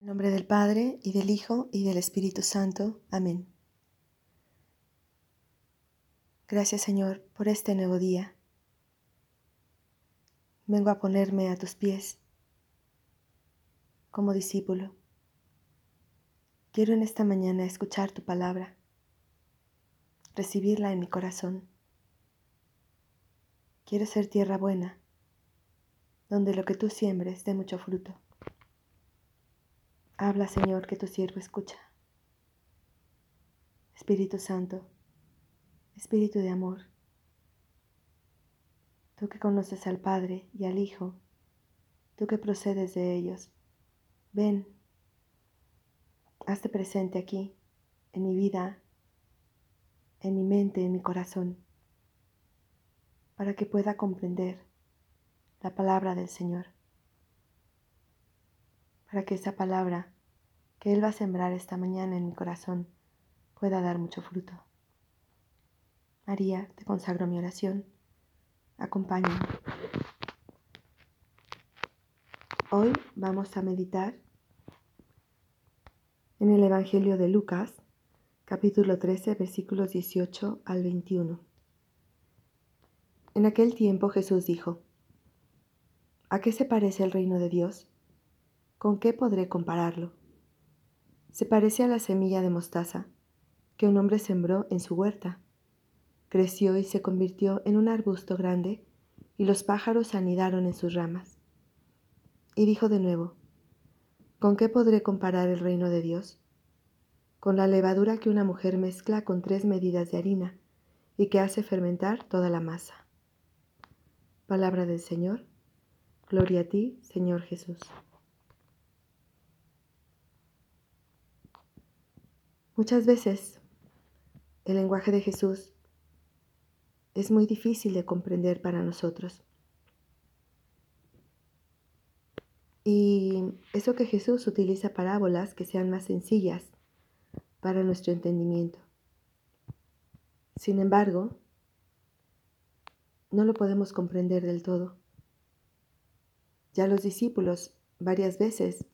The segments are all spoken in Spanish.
En nombre del Padre, y del Hijo, y del Espíritu Santo. Amén. Gracias Señor por este nuevo día. Vengo a ponerme a tus pies como discípulo. Quiero en esta mañana escuchar tu palabra, recibirla en mi corazón. Quiero ser tierra buena, donde lo que tú siembres dé mucho fruto. Habla, Señor, que tu siervo escucha. Espíritu Santo, Espíritu de amor, tú que conoces al Padre y al Hijo, tú que procedes de ellos, ven, hazte presente aquí, en mi vida, en mi mente, en mi corazón, para que pueda comprender la palabra del Señor para que esa palabra que Él va a sembrar esta mañana en mi corazón pueda dar mucho fruto. María, te consagro mi oración. Acompáñame. Hoy vamos a meditar en el Evangelio de Lucas, capítulo 13, versículos 18 al 21. En aquel tiempo Jesús dijo, ¿A qué se parece el reino de Dios? ¿Con qué podré compararlo? Se parece a la semilla de mostaza que un hombre sembró en su huerta. Creció y se convirtió en un arbusto grande y los pájaros anidaron en sus ramas. Y dijo de nuevo, ¿con qué podré comparar el reino de Dios? Con la levadura que una mujer mezcla con tres medidas de harina y que hace fermentar toda la masa. Palabra del Señor. Gloria a ti, Señor Jesús. Muchas veces el lenguaje de Jesús es muy difícil de comprender para nosotros. Y eso que Jesús utiliza parábolas que sean más sencillas para nuestro entendimiento. Sin embargo, no lo podemos comprender del todo. Ya los discípulos varias veces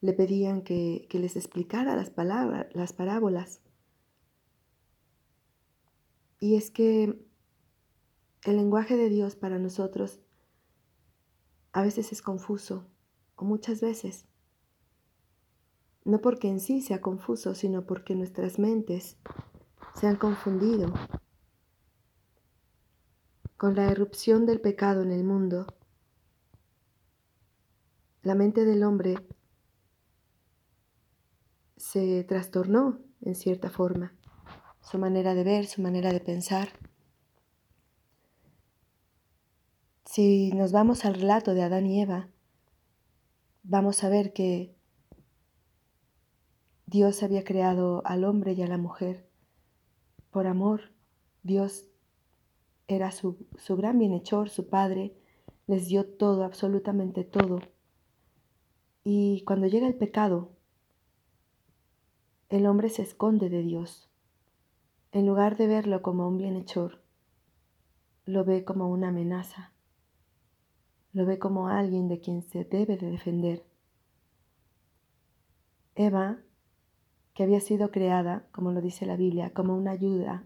le pedían que, les explicara las palabras, las parábolas. Y es que el lenguaje de Dios para nosotros a veces es confuso, o muchas veces. No porque en sí sea confuso, sino porque nuestras mentes se han confundido con la erupción del pecado en el mundo. La mente del hombre se trastornó en cierta forma, su manera de ver, su manera de pensar. Si nos vamos al relato de Adán y Eva, vamos a ver que Dios había creado al hombre y a la mujer por amor. Dios era su, su gran bienhechor, su padre, les dio todo, absolutamente todo. Y cuando llega el pecado, el hombre se esconde de Dios. En lugar de verlo como un bienhechor, lo ve como una amenaza. Lo ve como alguien de quien se debe de defender. Eva, que había sido creada, como lo dice la Biblia, como una ayuda,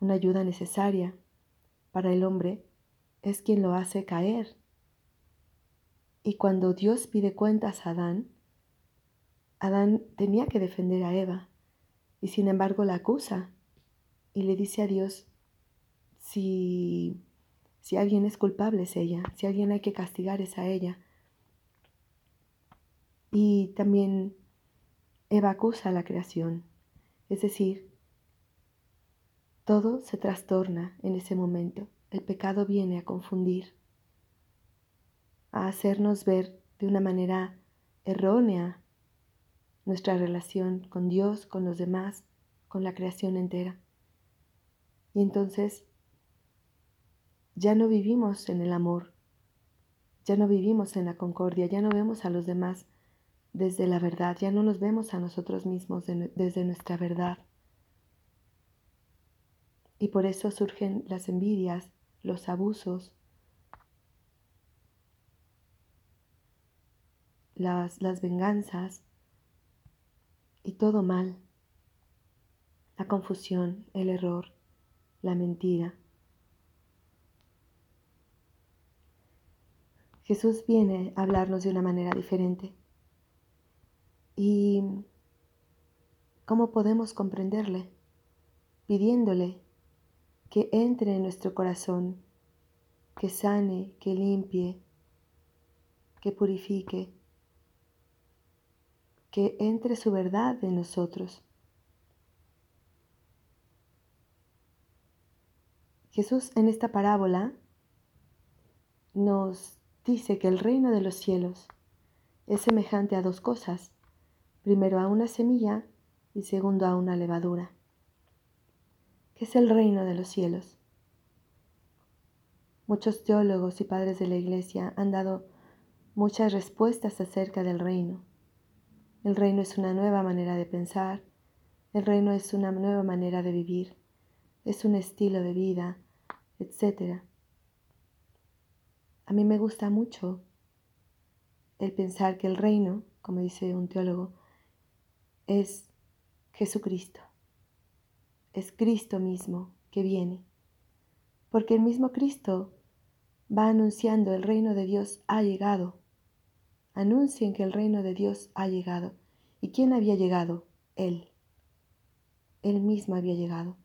una ayuda necesaria para el hombre, es quien lo hace caer. Y cuando Dios pide cuentas a Adán, Adán tenía que defender a Eva y sin embargo la acusa y le dice a Dios, si, si alguien es culpable es ella, si alguien hay que castigar es a ella. Y también Eva acusa a la creación, es decir, todo se trastorna en ese momento. El pecado viene a confundir, a hacernos ver de una manera errónea nuestra relación con Dios, con los demás, con la creación entera. Y entonces ya no vivimos en el amor, ya no vivimos en la concordia, ya no vemos a los demás desde la verdad, ya no nos vemos a nosotros mismos desde nuestra verdad. Y por eso surgen las envidias, los abusos, las, las venganzas, y todo mal, la confusión, el error, la mentira. Jesús viene a hablarnos de una manera diferente. ¿Y cómo podemos comprenderle? Pidiéndole que entre en nuestro corazón, que sane, que limpie, que purifique, que entre su verdad en nosotros. Jesús en esta parábola nos dice que el reino de los cielos es semejante a dos cosas. Primero a una semilla y segundo a una levadura. ¿Qué es el reino de los cielos? Muchos teólogos y padres de la iglesia han dado muchas respuestas acerca del reino. El reino es una nueva manera de pensar, el reino es una nueva manera de vivir, es un estilo de vida, etc. A mí me gusta mucho el pensar que el reino, como dice un teólogo, es Jesucristo. Es Cristo mismo que viene. Porque el mismo Cristo va anunciando el reino de Dios ha llegado. Anuncien que el reino de Dios ha llegado. ¿Y quién había llegado? Él. Él mismo había llegado.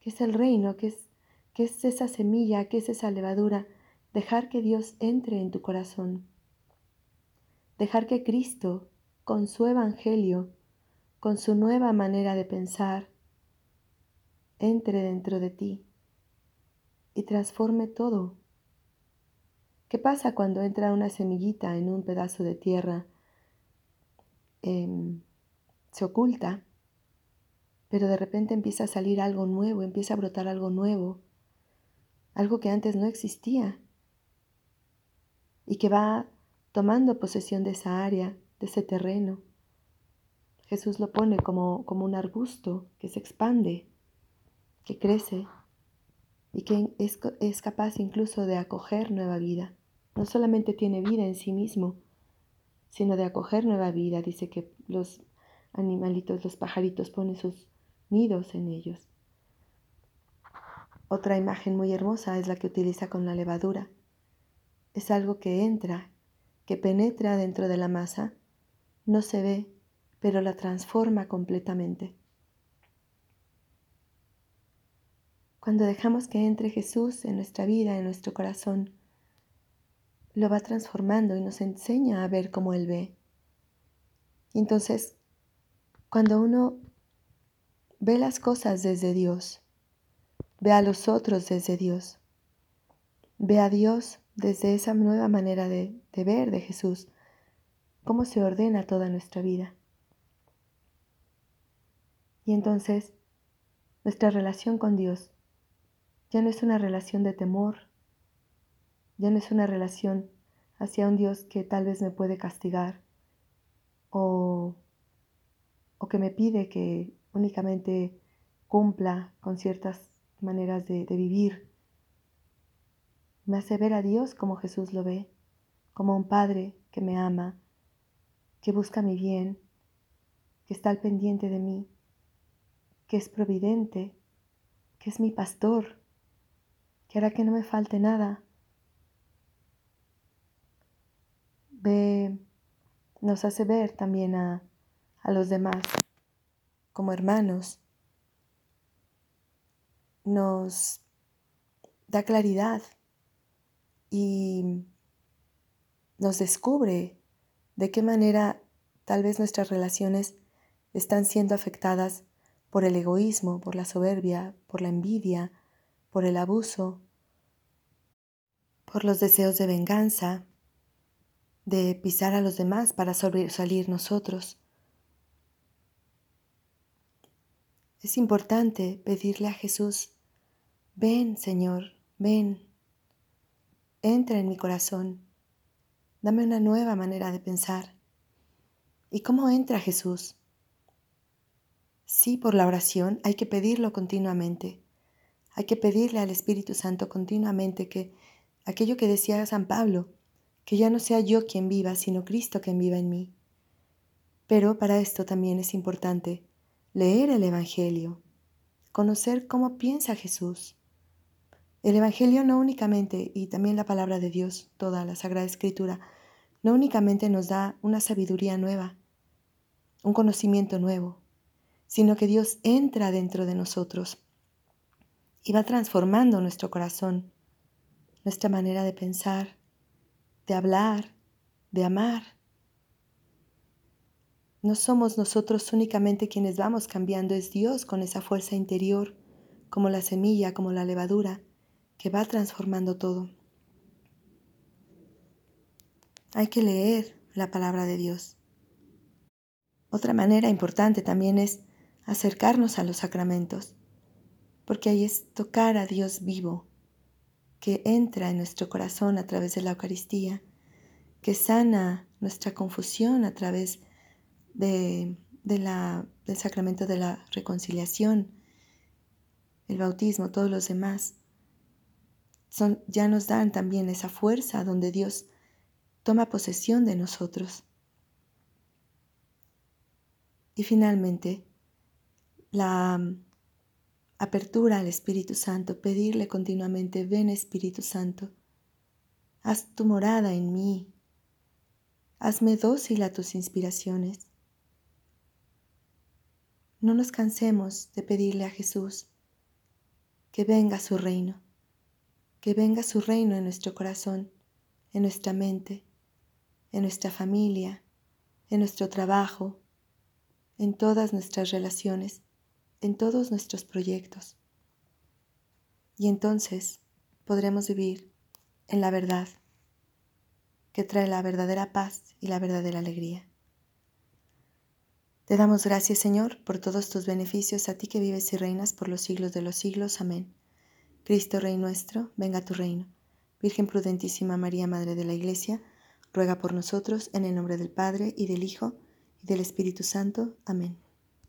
¿Qué es el reino? ¿Qué es ¿Qué es esa semilla? ¿Qué es esa levadura? Dejar que Dios entre en tu corazón. Dejar que Cristo, con su Evangelio, con su nueva manera de pensar, entre dentro de ti y transforme todo. ¿Qué pasa cuando entra una semillita en un pedazo de tierra? Em, se oculta, pero de repente empieza a salir algo nuevo, empieza a brotar algo nuevo algo que antes no existía y que va tomando posesión de esa área, de ese terreno. Jesús lo pone como, como un arbusto que se expande, que crece y que es, es capaz incluso de acoger nueva vida. No solamente tiene vida en sí mismo, sino de acoger nueva vida. Dice que los animalitos, los pajaritos ponen sus nidos en ellos. Otra imagen muy hermosa es la que utiliza con la levadura. Es algo que entra, que penetra dentro de la masa, no se ve, pero la transforma completamente. Cuando dejamos que entre Jesús en nuestra vida, en nuestro corazón, lo va transformando y nos enseña a ver cómo Él ve. Y entonces, cuando uno ve las cosas desde Dios, Ve a los otros desde Dios. Ve a Dios desde esa nueva manera de, de ver de Jesús, cómo se ordena toda nuestra vida. Y entonces nuestra relación con Dios ya no es una relación de temor, ya no es una relación hacia un Dios que tal vez me puede castigar o, o que me pide que únicamente cumpla con ciertas maneras de, vivir. Me hace ver a Dios como Jesús lo ve, como un Padre que me ama, que busca mi bien, que está al pendiente de mí, que es providente, que es mi pastor, que hará que no me falte nada. Ve, nos hace ver también a, a los demás como hermanos, nos da claridad y nos descubre de qué manera tal vez nuestras relaciones están siendo afectadas por el egoísmo, por la soberbia, por la envidia, por el abuso, por los deseos de venganza, de pisar a los demás para sobresalir nosotros. Es importante pedirle a Jesús, ven Señor, ven, entra en mi corazón, dame una nueva manera de pensar. ¿Y cómo entra Jesús? Sí, por la oración hay que pedirlo continuamente. Hay que pedirle al Espíritu Santo continuamente que aquello que decía San Pablo, que ya no sea yo quien viva, sino Cristo quien viva en mí. Pero para esto también es importante leer el Evangelio, conocer cómo piensa Jesús. El Evangelio no únicamente, y también la palabra de Dios, toda la Sagrada Escritura, no únicamente nos da una sabiduría nueva, un conocimiento nuevo, sino que Dios entra dentro de nosotros y va transformando nuestro corazón, nuestra manera de pensar, de hablar, de amar. No somos nosotros únicamente quienes vamos cambiando, es Dios con esa fuerza interior, como la semilla, como la levadura, que va transformando todo. Hay que leer la palabra de Dios. Otra manera importante también es acercarnos a los sacramentos, porque ahí es tocar a Dios vivo, que entra en nuestro corazón a través de la Eucaristía, que sana nuestra confusión a través de, del sacramento de la reconciliación, el bautismo, todos los demás. Son, ya nos dan también esa fuerza donde Dios toma posesión de nosotros. Y finalmente, la apertura al Espíritu Santo, pedirle continuamente, ven Espíritu Santo, haz tu morada en mí, hazme dócil a tus inspiraciones. No nos cansemos de pedirle a Jesús que venga su reino, que venga su reino en nuestro corazón, en nuestra mente, en nuestra familia, en nuestro trabajo, en todas nuestras relaciones, en todos nuestros proyectos. Y entonces podremos vivir en la verdad que trae la verdadera paz y la verdadera alegría. Te damos gracias, Señor, por todos tus beneficios, a ti que vives y reinas por los siglos de los siglos. Amén. Cristo Rey nuestro, venga a tu reino. Virgen prudentísima María, Madre de la Iglesia, ruega por nosotros en el nombre del Padre y del Hijo y del Espíritu Santo. Amén.